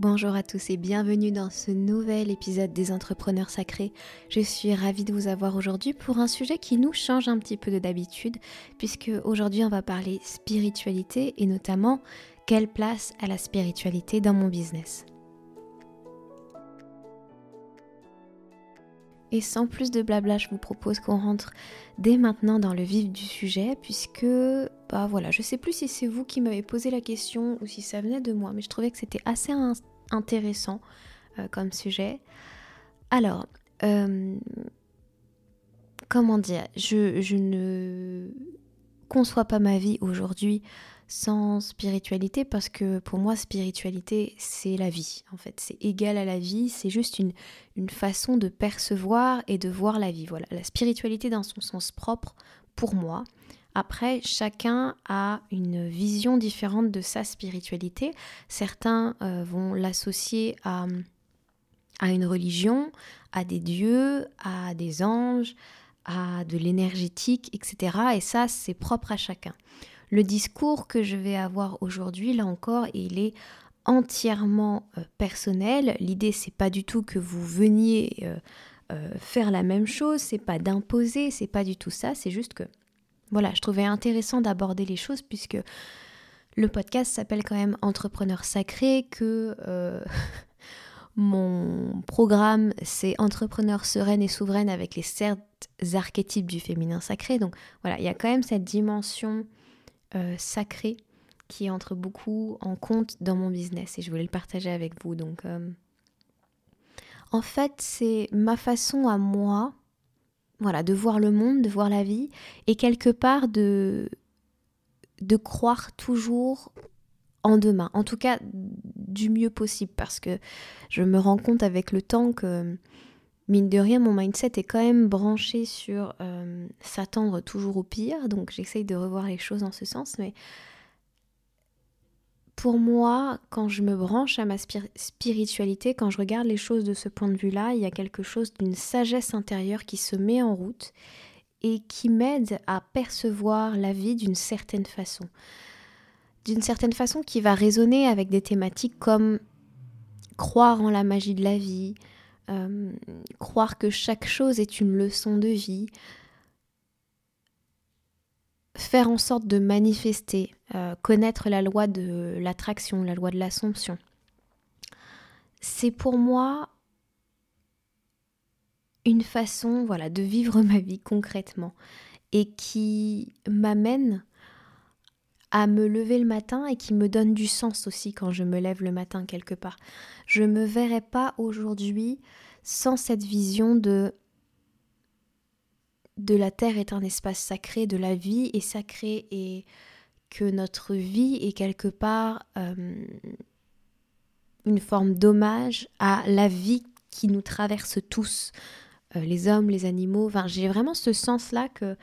Bonjour à tous et bienvenue dans ce nouvel épisode des Entrepreneurs Sacrés. Je suis ravie de vous avoir aujourd'hui pour un sujet qui nous change un petit peu de d'habitude, puisque aujourd'hui on va parler spiritualité et notamment quelle place a la spiritualité dans mon business. Et sans plus de blabla, je vous propose qu'on rentre dès maintenant dans le vif du sujet, puisque, bah voilà, je sais plus si c'est vous qui m'avez posé la question ou si ça venait de moi, mais je trouvais que c'était assez intéressant euh, comme sujet. Alors, euh, comment dire, je, je ne conçois pas ma vie aujourd'hui sans spiritualité parce que pour moi spiritualité c'est la vie en fait. C'est égal à la vie c'est juste une, une façon de percevoir et de voir la vie voilà. La spiritualité dans son sens propre pour moi. Après chacun a une vision différente de sa spiritualité. Certains euh, vont l'associer à, à une religion à des dieux à des anges à de l'énergétique etc et ça c'est propre à chacun le discours que je vais avoir aujourd'hui, là encore, il est entièrement euh, personnel. L'idée, c'est pas du tout que vous veniez euh, euh, faire la même chose, c'est pas d'imposer, c'est pas du tout ça, c'est juste que, voilà, je trouvais intéressant d'aborder les choses puisque le podcast s'appelle quand même Entrepreneur sacré, que mon programme c'est Entrepreneur sereine et souveraine avec les certes archétypes du féminin sacré. Donc voilà, il y a quand même cette dimension euh, sacré qui entre beaucoup en compte dans mon business et je voulais le partager avec vous. Donc, euh, en fait, c'est ma façon à moi, voilà, de voir le monde, de voir la vie et quelque part de de croire toujours en demain, en tout cas du mieux possible, parce que je me rends compte avec le temps que mine de rien, mon mindset est quand même branché sur euh, s'attendre toujours au pire, donc j'essaye de revoir les choses en ce sens, mais pour moi, quand je me branche à ma spiritualité, quand je regarde les choses de ce point de vue-là, il y a quelque chose d'une sagesse intérieure qui se met en route et qui m'aide à percevoir la vie d'une certaine façon. D'une certaine façon qui va résonner avec des thématiques comme croire en la magie de la vie, euh, croire que chaque chose est une leçon de vie, faire en sorte de manifester, euh, connaître la loi de l'attraction, la loi de l'assomption. C'est pour moi une façon voilà de vivre ma vie concrètement et qui m'amène à me lever le matin et qui me donne du sens aussi quand je me lève le matin quelque part. Je me verrais pas aujourd'hui sans cette vision de de la terre est un espace sacré, de la vie est sacrée et que notre vie est quelque part euh, une forme d'hommage à la vie qui nous traverse tous, euh, les hommes, les animaux. Enfin, j'ai vraiment ce sens-là que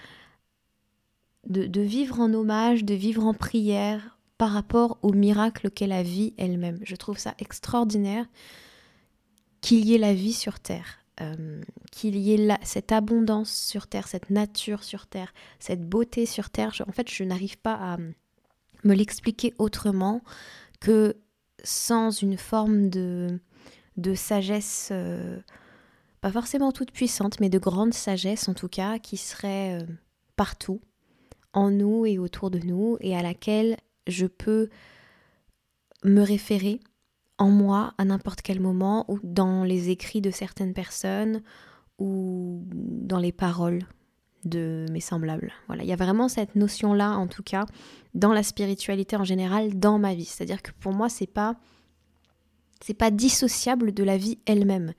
de, vivre en hommage, de vivre en prière par rapport au miracle qu'est la vie elle-même. Je trouve ça extraordinaire qu'il y ait la vie sur Terre, euh, qu'il y ait cette abondance sur Terre, cette nature sur Terre, cette beauté sur Terre. en fait, je n'arrive pas à me l'expliquer autrement que sans une forme de, de sagesse, euh, pas forcément toute puissante, mais de grande sagesse en tout cas, qui serait euh, partout, en nous et autour de nous et à laquelle je peux me référer en moi à n'importe quel moment ou dans les écrits de certaines personnes ou dans les paroles de mes semblables. Voilà, il y a vraiment cette notion là en tout cas dans la spiritualité en général dans ma vie, c'est-à-dire que pour moi c'est pas c'est pas dissociable de la vie elle-même.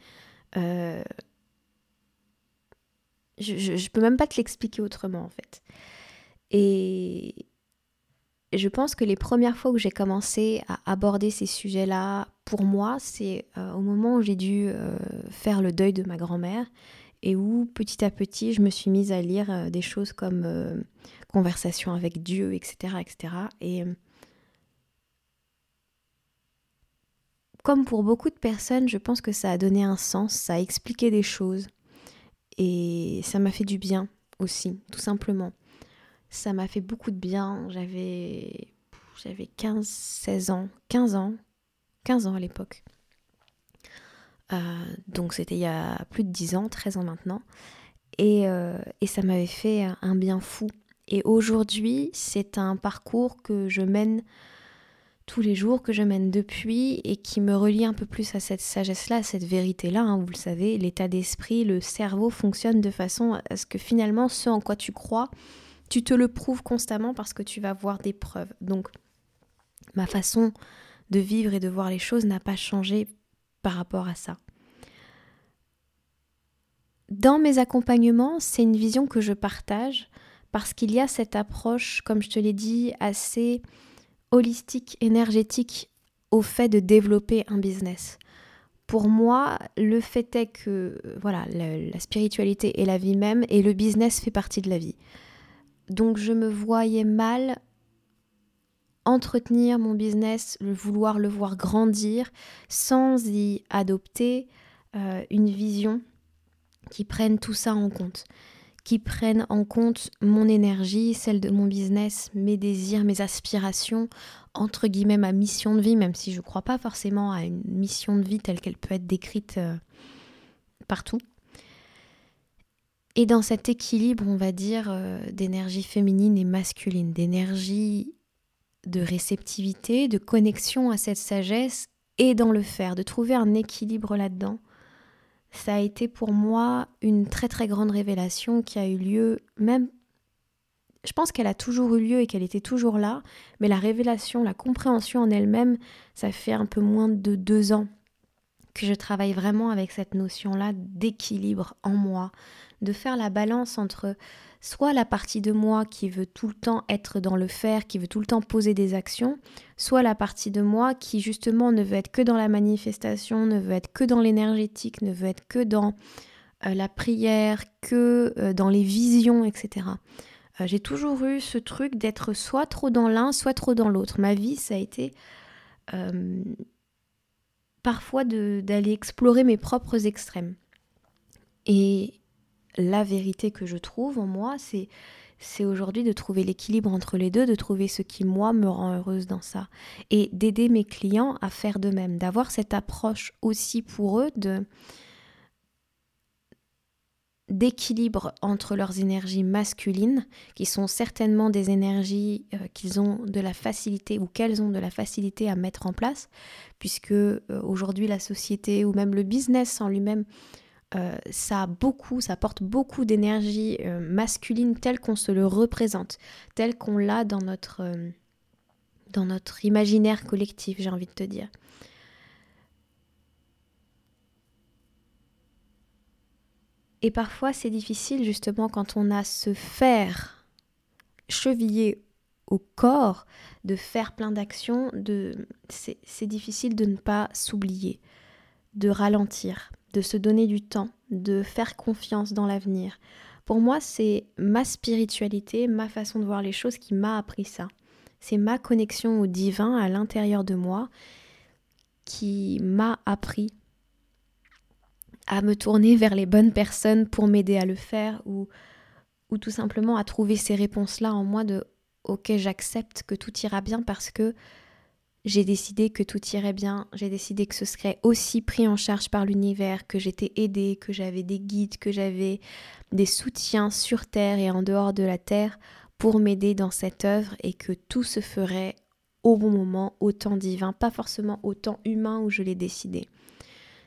Euh, je, je, peux même pas te l'expliquer autrement en fait. Et je pense que les premières fois où j'ai commencé à aborder ces sujets-là, pour moi, c'est euh, au moment où j'ai dû euh, faire le deuil de ma grand-mère et où petit à petit je me suis mise à lire euh, des choses comme Conversation avec Dieu, etc. etc. Et comme pour beaucoup de personnes, je pense que ça a donné un sens, ça a expliqué des choses et ça m'a fait du bien aussi, tout simplement. Ça m'a fait beaucoup de bien. J'avais j'avais 15 16 ans, 15 ans. 15 ans à l'époque. donc c'était il y a plus de 10 ans, 13 ans maintenant. Et, et ça m'avait fait un bien fou. Et aujourd'hui, c'est un parcours que je mène tous les jours, que je mène depuis et qui me relie un peu plus à cette sagesse-là, à cette vérité-là. Hein. vous le savez, l'état d'esprit, le cerveau fonctionne de façon à ce que finalement, ce en quoi tu crois, tu te le prouves constamment parce que tu vas voir des preuves. Donc, ma façon de vivre et de voir les choses n'a pas changé par rapport à ça. Dans mes accompagnements, c'est une vision que je partage parce qu'il y a cette approche, comme je te l'ai dit, assez holistique, énergétique au fait de développer un business. Pour moi, le fait est que voilà, la, spiritualité est la vie même et le business fait partie de la vie. Donc je me voyais mal entretenir mon business, le vouloir le voir grandir sans y adopter euh, une vision qui prenne tout ça en compte qui prennent en compte mon énergie, celle de mon business, mes désirs, mes aspirations, entre guillemets ma mission de vie, même si je ne crois pas forcément à une mission de vie telle qu'elle peut être décrite euh, partout. Et dans cet équilibre, on va dire, euh, d'énergie féminine et masculine, d'énergie de réceptivité, de connexion à cette sagesse et dans le faire, de trouver un équilibre là-dedans ça a été pour moi une très très grande révélation qui a eu lieu même je pense qu'elle a toujours eu lieu et qu'elle était toujours là, mais la révélation, la compréhension en elle-même, ça fait un peu moins de deux ans que je travaille vraiment avec cette notion-là d'équilibre en moi, de faire la balance entre soit la partie de moi qui veut tout le temps être dans le faire, qui veut tout le temps poser des actions, soit la partie de moi qui justement ne veut être que dans la manifestation, ne veut être que dans l'énergétique, ne veut être que dans euh, la prière, que euh, dans les visions, etc. Euh, j'ai toujours eu ce truc d'être soit trop dans l'un, soit trop dans l'autre. Ma vie, ça a été parfois d'aller explorer mes propres extrêmes. Et la vérité que je trouve en moi, c'est aujourd'hui de trouver l'équilibre entre les deux, de trouver ce qui moi me rend heureuse dans ça et d'aider mes clients à faire de même, d'avoir cette approche aussi pour eux de d'équilibre entre leurs énergies masculines, qui sont certainement des énergies euh, qu'ils ont de la facilité ou qu'elles ont de la facilité à mettre en place, puisque euh, aujourd'hui la société ou même le business en lui-même euh, ça a beaucoup, ça porte beaucoup d'énergie masculine telle qu'on se le représente, telle qu'on l'a dans notre, dans notre imaginaire collectif, j'ai envie de te dire. Et parfois c'est difficile justement quand on a ce fer chevillé au corps de faire plein d'actions, de... c'est difficile de ne pas s'oublier, de ralentir de se donner du temps, de faire confiance dans l'avenir. Pour moi, c'est ma spiritualité, ma façon de voir les choses qui m'a appris ça. C'est ma connexion au divin à l'intérieur de moi qui m'a appris à me tourner vers les bonnes personnes pour m'aider à le faire ou, ou tout simplement à trouver ces réponses-là en moi de ok j'accepte que tout ira bien parce que j'ai décidé que tout irait bien, j'ai décidé que ce serait aussi pris en charge par l'univers, que j'étais aidée, que j'avais des guides, que j'avais des soutiens sur Terre et en dehors de la Terre pour m'aider dans cette œuvre et que tout se ferait au bon moment, au temps divin, pas forcément au temps humain où je l'ai décidé.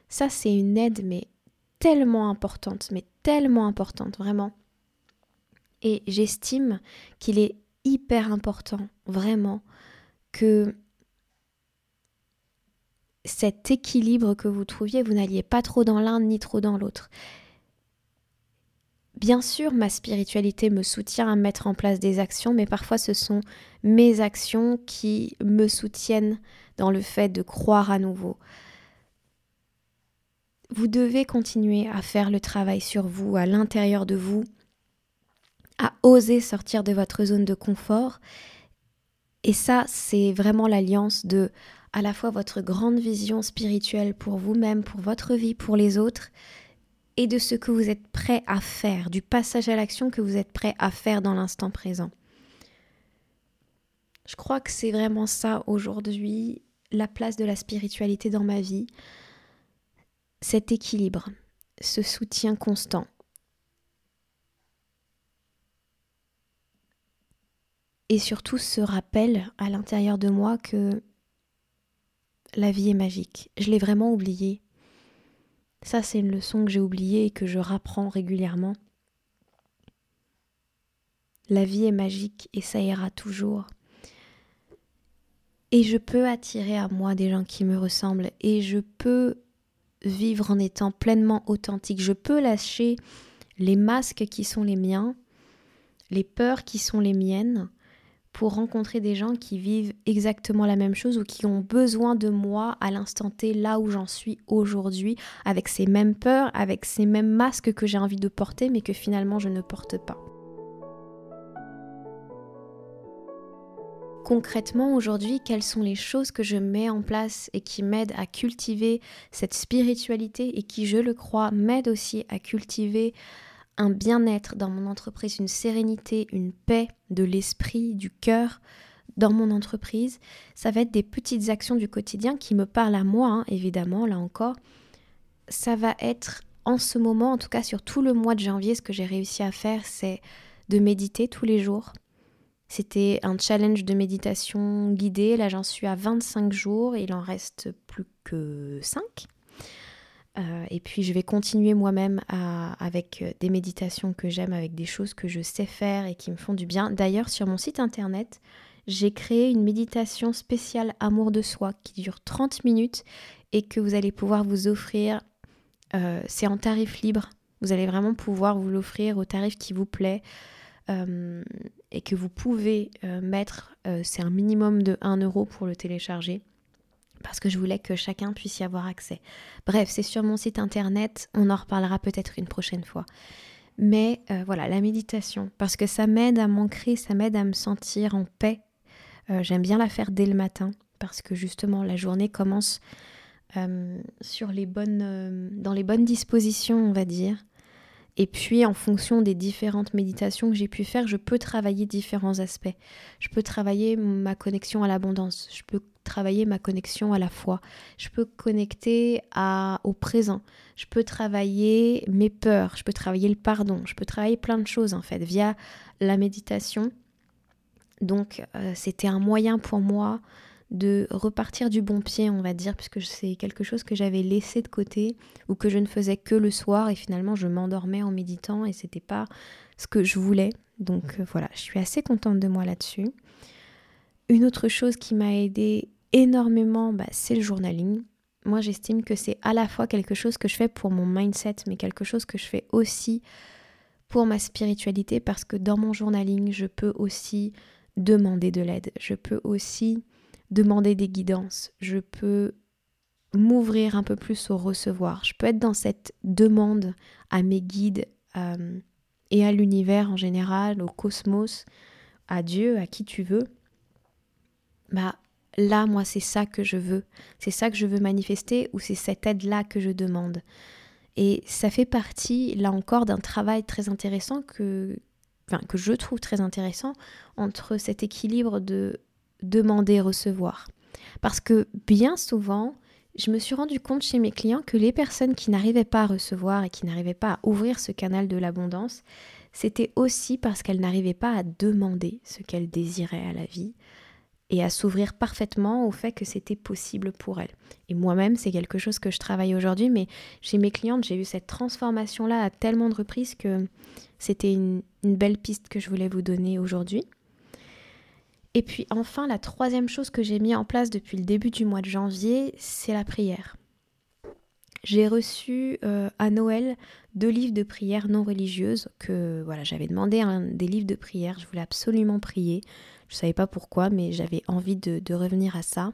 Ça, c'est une aide, mais tellement importante, mais tellement importante, vraiment. Et j'estime qu'il est hyper important, vraiment, que cet équilibre que vous trouviez, vous n'alliez pas trop dans l'un ni trop dans l'autre. Bien sûr, ma spiritualité me soutient à mettre en place des actions, mais parfois ce sont mes actions qui me soutiennent dans le fait de croire à nouveau. Vous devez continuer à faire le travail sur vous, à l'intérieur de vous, à oser sortir de votre zone de confort. Et ça, c'est vraiment l'alliance de à la fois votre grande vision spirituelle pour vous-même, pour votre vie, pour les autres, et de ce que vous êtes prêt à faire, du passage à l'action que vous êtes prêt à faire dans l'instant présent. Je crois que c'est vraiment ça aujourd'hui la place de la spiritualité dans ma vie, cet équilibre, ce soutien constant. Et surtout ce rappel à l'intérieur de moi que la vie est magique. Je l'ai vraiment oublié. Ça, c'est une leçon que j'ai oubliée et que je rapprends régulièrement. La vie est magique et ça ira toujours. Et je peux attirer à moi des gens qui me ressemblent et je peux vivre en étant pleinement authentique. Je peux lâcher les masques qui sont les miens, les peurs qui sont les miennes, pour rencontrer des gens qui vivent exactement la même chose ou qui ont besoin de moi à l'instant T là où j'en suis aujourd'hui, avec ces mêmes peurs, avec ces mêmes masques que j'ai envie de porter mais que finalement je ne porte pas. Concrètement, aujourd'hui, quelles sont les choses que je mets en place et qui m'aident à cultiver cette spiritualité et qui, je le crois, m'aident aussi à cultiver un bien-être dans mon entreprise, une sérénité, une paix de l'esprit, du cœur dans mon entreprise? Ça va être des petites actions du quotidien qui me parlent à moi, hein, évidemment, là encore. Ça va être en ce moment, en tout cas sur tout le mois de janvier, ce que j'ai réussi à faire, c'est de méditer tous les jours. C'était un challenge de méditation guidée. Là, j'en suis à 25 jours. Il en reste plus que 5. Euh, et puis je vais continuer moi-même avec euh, des méditations que j'aime, avec des choses que je sais faire et qui me font du bien. D'ailleurs, sur mon site internet, j'ai créé une méditation spéciale amour de soi qui dure 30 minutes et que vous allez pouvoir vous offrir. Euh, c'est en tarif libre. Vous allez vraiment pouvoir vous l'offrir au tarif qui vous plaît. Et que vous pouvez mettre, c'est un minimum de 1 euro pour le télécharger parce que je voulais que chacun puisse y avoir accès. Bref, c'est sur mon site internet, on en reparlera peut-être une prochaine fois. Mais euh, voilà, la méditation, parce que ça m'aide à m'ancrer, ça m'aide à me sentir en paix. Euh, j'aime bien la faire dès le matin, parce que justement la journée commence euh, sur les bonnes, dans les bonnes dispositions, on va dire. Et puis, en fonction des différentes méditations que j'ai pu faire, je peux travailler différents aspects. Je peux travailler ma connexion à l'abondance. Je peux travailler ma connexion à la foi. Je peux connecter à, au présent. Je peux travailler mes peurs. Je peux travailler le pardon. Je peux travailler plein de choses, en fait, via la méditation. Donc, euh, c'était un moyen pour moi de repartir du bon pied, on va dire, puisque c'est quelque chose que j'avais laissé de côté ou que je ne faisais que le soir et finalement je m'endormais en méditant et c'était pas ce que je voulais. Donc euh, voilà, je suis assez contente de moi là-dessus. Une autre chose qui m'a aidé énormément, bah, c'est le journaling. Moi, j'estime que c'est à la fois quelque chose que je fais pour mon mindset, mais quelque chose que je fais aussi pour ma spiritualité, parce que dans mon journaling, je peux aussi demander de l'aide. Je peux aussi demander des guidances, je peux m'ouvrir un peu plus au recevoir, je peux être dans cette demande à mes guides euh, et à l'univers en général, au cosmos, à Dieu, à qui tu veux. Bah là, moi, c'est ça que je veux, c'est ça que je veux manifester ou c'est cette aide-là que je demande. Et ça fait partie, là encore, d'un travail très intéressant que, enfin, que je trouve très intéressant entre cet équilibre de demander, recevoir. Parce que bien souvent, je me suis rendu compte chez mes clients que les personnes qui n'arrivaient pas à recevoir et qui n'arrivaient pas à ouvrir ce canal de l'abondance, c'était aussi parce qu'elles n'arrivaient pas à demander ce qu'elles désiraient à la vie et à s'ouvrir parfaitement au fait que c'était possible pour elles. Et moi-même, c'est quelque chose que je travaille aujourd'hui, mais chez mes clientes, j'ai eu cette transformation-là à tellement de reprises que c'était une belle piste que je voulais vous donner aujourd'hui. Et puis enfin, la troisième chose que j'ai mis en place depuis le début du mois de janvier, c'est la prière. J'ai reçu euh, à Noël deux livres de prière non religieuses que voilà, j'avais demandé des livres de prière, je voulais absolument prier. Je ne savais pas pourquoi, mais j'avais envie de, revenir à ça.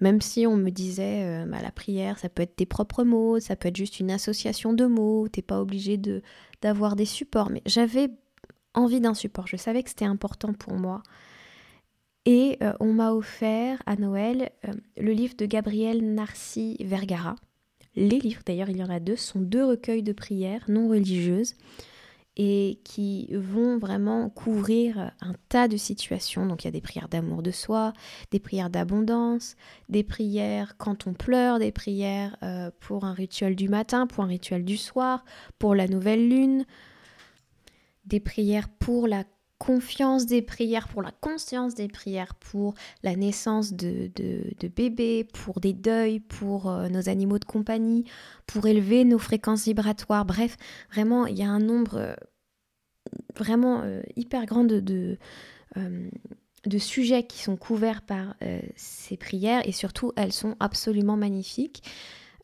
Même si on me disait, euh, bah, la prière, ça peut être tes propres mots, ça peut être juste une association de mots, t'es pas obligé de d'avoir des supports. Mais j'avais envie d'un support. Je savais que c'était important pour moi et euh, on m'a offert à Noël euh, le livre de Gabriel Narcy Vergara. Les livres, d'ailleurs il y en a deux, sont deux recueils de prières non religieuses. et qui vont vraiment couvrir un tas de situations. Donc il y a des prières d'amour de soi, des prières d'abondance, des prières quand on pleure, des prières euh, pour un rituel du matin, pour un rituel du soir, pour la nouvelle lune, des prières pour la confiance des prières, pour la conscience des prières, pour la naissance de, bébés, pour des deuils, pour euh, nos animaux de compagnie, pour élever nos fréquences vibratoires. Bref, vraiment, il y a un nombre euh, vraiment euh, hyper grand de, de, sujets qui sont couverts par ces prières et surtout, elles sont absolument magnifiques.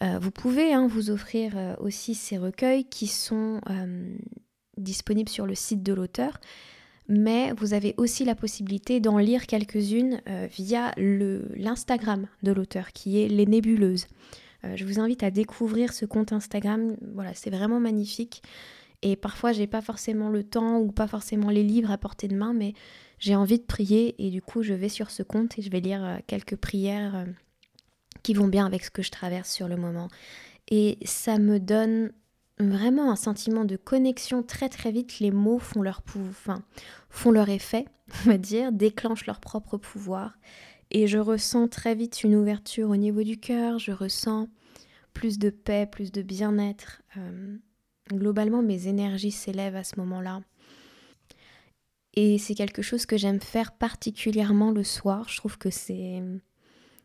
vous pouvez hein, vous offrir aussi ces recueils qui sont disponibles sur le site de l'auteur mais vous avez aussi la possibilité d'en lire quelques-unes euh, via l'Instagram de l'auteur qui est Les Nébuleuses. Euh, je vous invite à découvrir ce compte Instagram, voilà, c'est vraiment magnifique. Et parfois, j'ai pas forcément le temps ou pas forcément les livres à portée de main, mais j'ai envie de prier et du coup, je vais sur ce compte et je vais lire euh, quelques prières qui vont bien avec ce que je traverse sur le moment. Et ça me donne vraiment un sentiment de connexion très très vite. Les mots font leur, enfin, font leur effet, on va dire, déclenchent leur propre pouvoir. Et je ressens très vite une ouverture au niveau du cœur, je ressens plus de paix, plus de bien-être. Euh, globalement, mes énergies s'élèvent à ce moment-là. Et c'est quelque chose que j'aime faire particulièrement le soir. Je trouve que c'est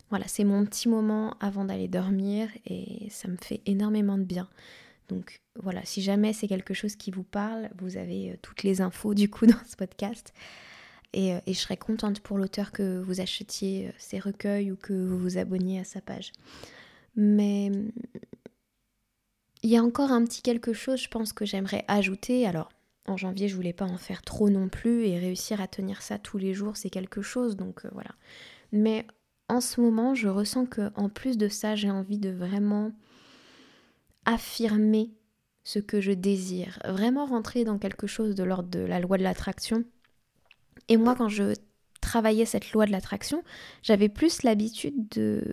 voilà, c'est mon petit moment avant d'aller dormir et ça me fait énormément de bien. Donc voilà, si jamais c'est quelque chose qui vous parle, vous avez euh, toutes les infos du coup dans ce podcast. Et, euh, et je serais contente pour l'auteur que vous achetiez euh, ses recueils ou que vous vous abonniez à sa page. Mais il y a encore un petit quelque chose, je pense, que j'aimerais ajouter. Alors, en janvier, je voulais pas en faire trop non plus et réussir à tenir ça tous les jours, c'est quelque chose. Donc voilà. Mais en ce moment, je ressens que en plus de ça, j'ai envie de vraiment affirmer ce que je désire, vraiment rentrer dans quelque chose de l'ordre de la loi de l'attraction. Et moi, quand je travaillais cette loi de l'attraction, j'avais plus l'habitude de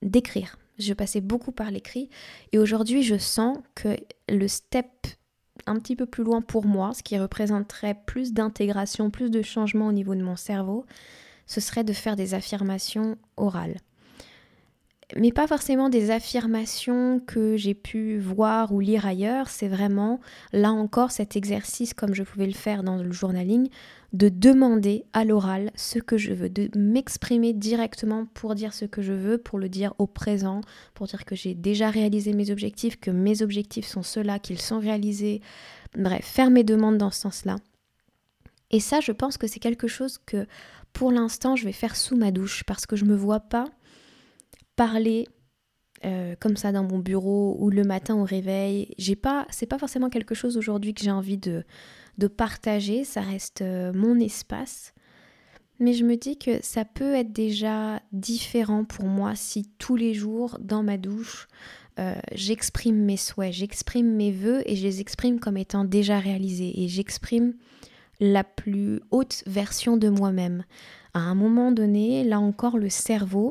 d'écrire. Je passais beaucoup par l'écrit et aujourd'hui, je sens que le step un petit peu plus loin pour moi, ce qui représenterait plus d'intégration, plus de changement au niveau de mon cerveau, ce serait de faire des affirmations orales mais pas forcément des affirmations que j'ai pu voir ou lire ailleurs, c'est vraiment là encore cet exercice comme je pouvais le faire dans le journaling, de demander à l'oral ce que je veux, de m'exprimer directement pour dire ce que je veux, pour le dire au présent, pour dire que j'ai déjà réalisé mes objectifs, que mes objectifs sont ceux-là, qu'ils sont réalisés, bref, faire mes demandes dans ce sens-là. Et ça, je pense que c'est quelque chose que pour l'instant je vais faire sous ma douche parce que je me vois pas parler euh, comme ça dans mon bureau ou le matin au réveil. J'ai pas, c'est pas forcément quelque chose aujourd'hui que j'ai envie de, de partager. Ça reste euh, mon espace. Mais je me dis que ça peut être déjà différent pour moi si tous les jours dans ma douche, euh, j'exprime mes souhaits, j'exprime mes voeux et je les exprime comme étant déjà réalisés. Et j'exprime la plus haute version de moi-même. À un moment donné, là encore, le cerveau,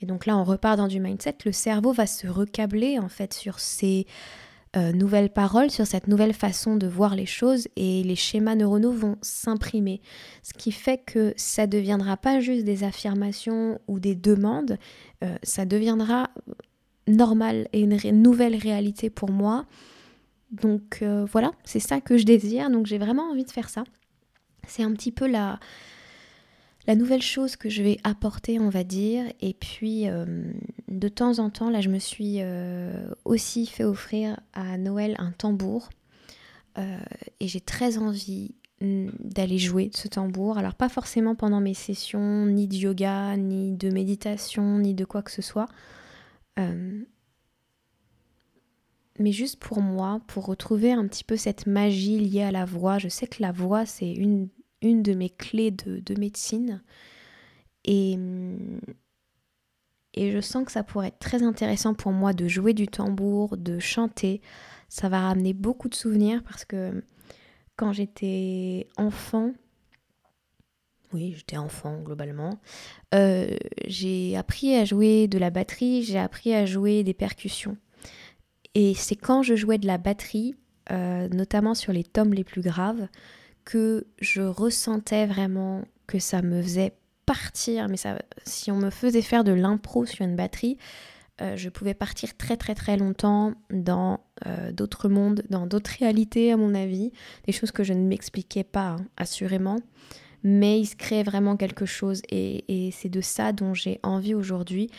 et donc là, on repart dans du mindset. Le cerveau va se recabler en fait sur ces euh, nouvelles paroles, sur cette nouvelle façon de voir les choses et les schémas neuronaux vont s'imprimer. Ce qui fait que ça deviendra pas juste des affirmations ou des demandes, euh, ça deviendra normal et une nouvelle réalité pour moi. Donc euh, voilà, c'est ça que je désire. Donc j'ai vraiment envie de faire ça. C'est un petit peu la, la nouvelle chose que je vais apporter, on va dire, et puis euh, de temps en temps, là, je me suis euh, aussi fait offrir à Noël un tambour, euh, et j'ai très envie mm, d'aller jouer ce tambour. Alors pas forcément pendant mes sessions, ni de yoga, ni de méditation, ni de quoi que ce soit, mais juste pour moi, pour retrouver un petit peu cette magie liée à la voix. Je sais que la voix, c'est une une de mes clés de, médecine. Et, et je sens que ça pourrait être très intéressant pour moi de jouer du tambour, de chanter. Ça va ramener beaucoup de souvenirs parce que quand j'étais enfant, oui, j'étais enfant globalement, euh, j'ai appris à jouer de la batterie, j'ai appris à jouer des percussions. Et c'est quand je jouais de la batterie euh, notamment sur les tomes les plus graves, que je ressentais vraiment que ça me faisait partir, mais ça, si on me faisait faire de l'impro sur une batterie, euh, je pouvais partir très très très longtemps dans euh, d'autres mondes, dans d'autres réalités à mon avis, des choses que je ne m'expliquais pas hein, assurément, mais il se créait vraiment quelque chose et, et c'est de ça dont j'ai envie aujourd'hui.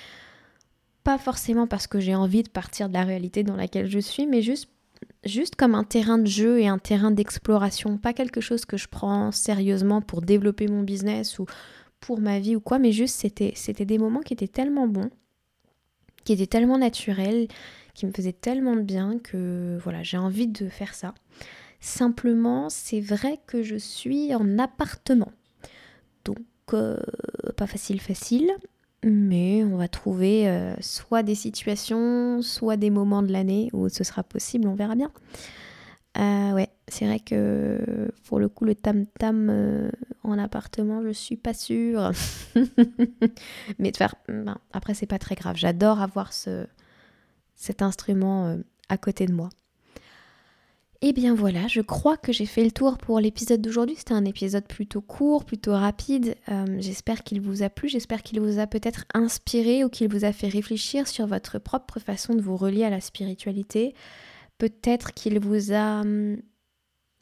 Pas forcément parce que j'ai envie de partir de la réalité dans laquelle je suis, mais juste juste comme un terrain de jeu et un terrain d'exploration, pas quelque chose que je prends sérieusement pour développer mon business ou pour ma vie ou quoi, mais juste c'était c'était des moments qui étaient tellement bons qui était tellement naturel, qui me faisait tellement de bien que voilà, j'ai envie de faire ça. Simplement, c'est vrai que je suis en appartement. Donc, euh, pas facile, facile. Mais on va trouver euh, soit des situations, soit des moments de l'année où ce sera possible, on verra bien. Euh, ouais, c'est vrai que pour le coup, le tam-tam euh, en appartement, je suis pas sûre. Mais de faire. Ben, après, c'est pas très grave. J'adore avoir ce, cet instrument à côté de moi. Et eh bien voilà, je crois que j'ai fait le tour pour l'épisode d'aujourd'hui. C'était un épisode plutôt court, plutôt rapide. j'espère qu'il vous a plu, j'espère qu'il vous a peut-être inspiré ou qu'il vous a fait réfléchir sur votre propre façon de vous relier à la spiritualité. Peut-être qu'il vous a hum,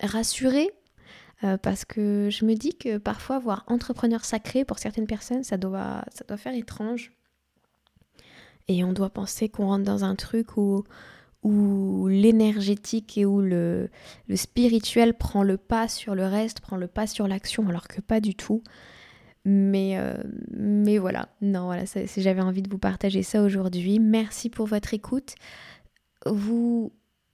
rassuré euh, parce que je me dis que parfois voir entrepreneur sacré pour certaines personnes ça doit, ça doit faire étrange et on doit penser qu'on rentre dans un truc où, où l'énergétique et où le, spirituel prend le pas sur le reste, prend le pas sur l'action alors que pas du tout. Mais, euh, mais voilà, non, voilà, j'avais envie de vous partager ça aujourd'hui. Merci pour votre écoute. Vous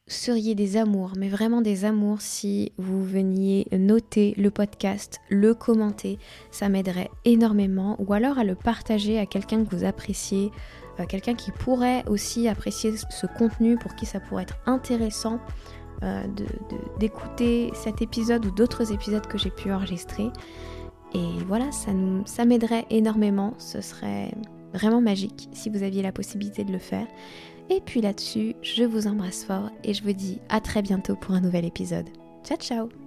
seriez des amours, mais vraiment des amours si vous veniez noter le podcast, le commenter, ça m'aiderait énormément, ou alors à le partager à quelqu'un que vous appréciez, quelqu'un qui pourrait aussi apprécier ce contenu, pour qui ça pourrait être intéressant euh, d'écouter cet épisode ou d'autres épisodes que j'ai pu enregistrer. Et voilà, ça, ça m'aiderait énormément, ce serait vraiment magique si vous aviez la possibilité de le faire. Et puis là-dessus, je vous embrasse fort et je vous dis à très bientôt pour un nouvel épisode. Ciao ciao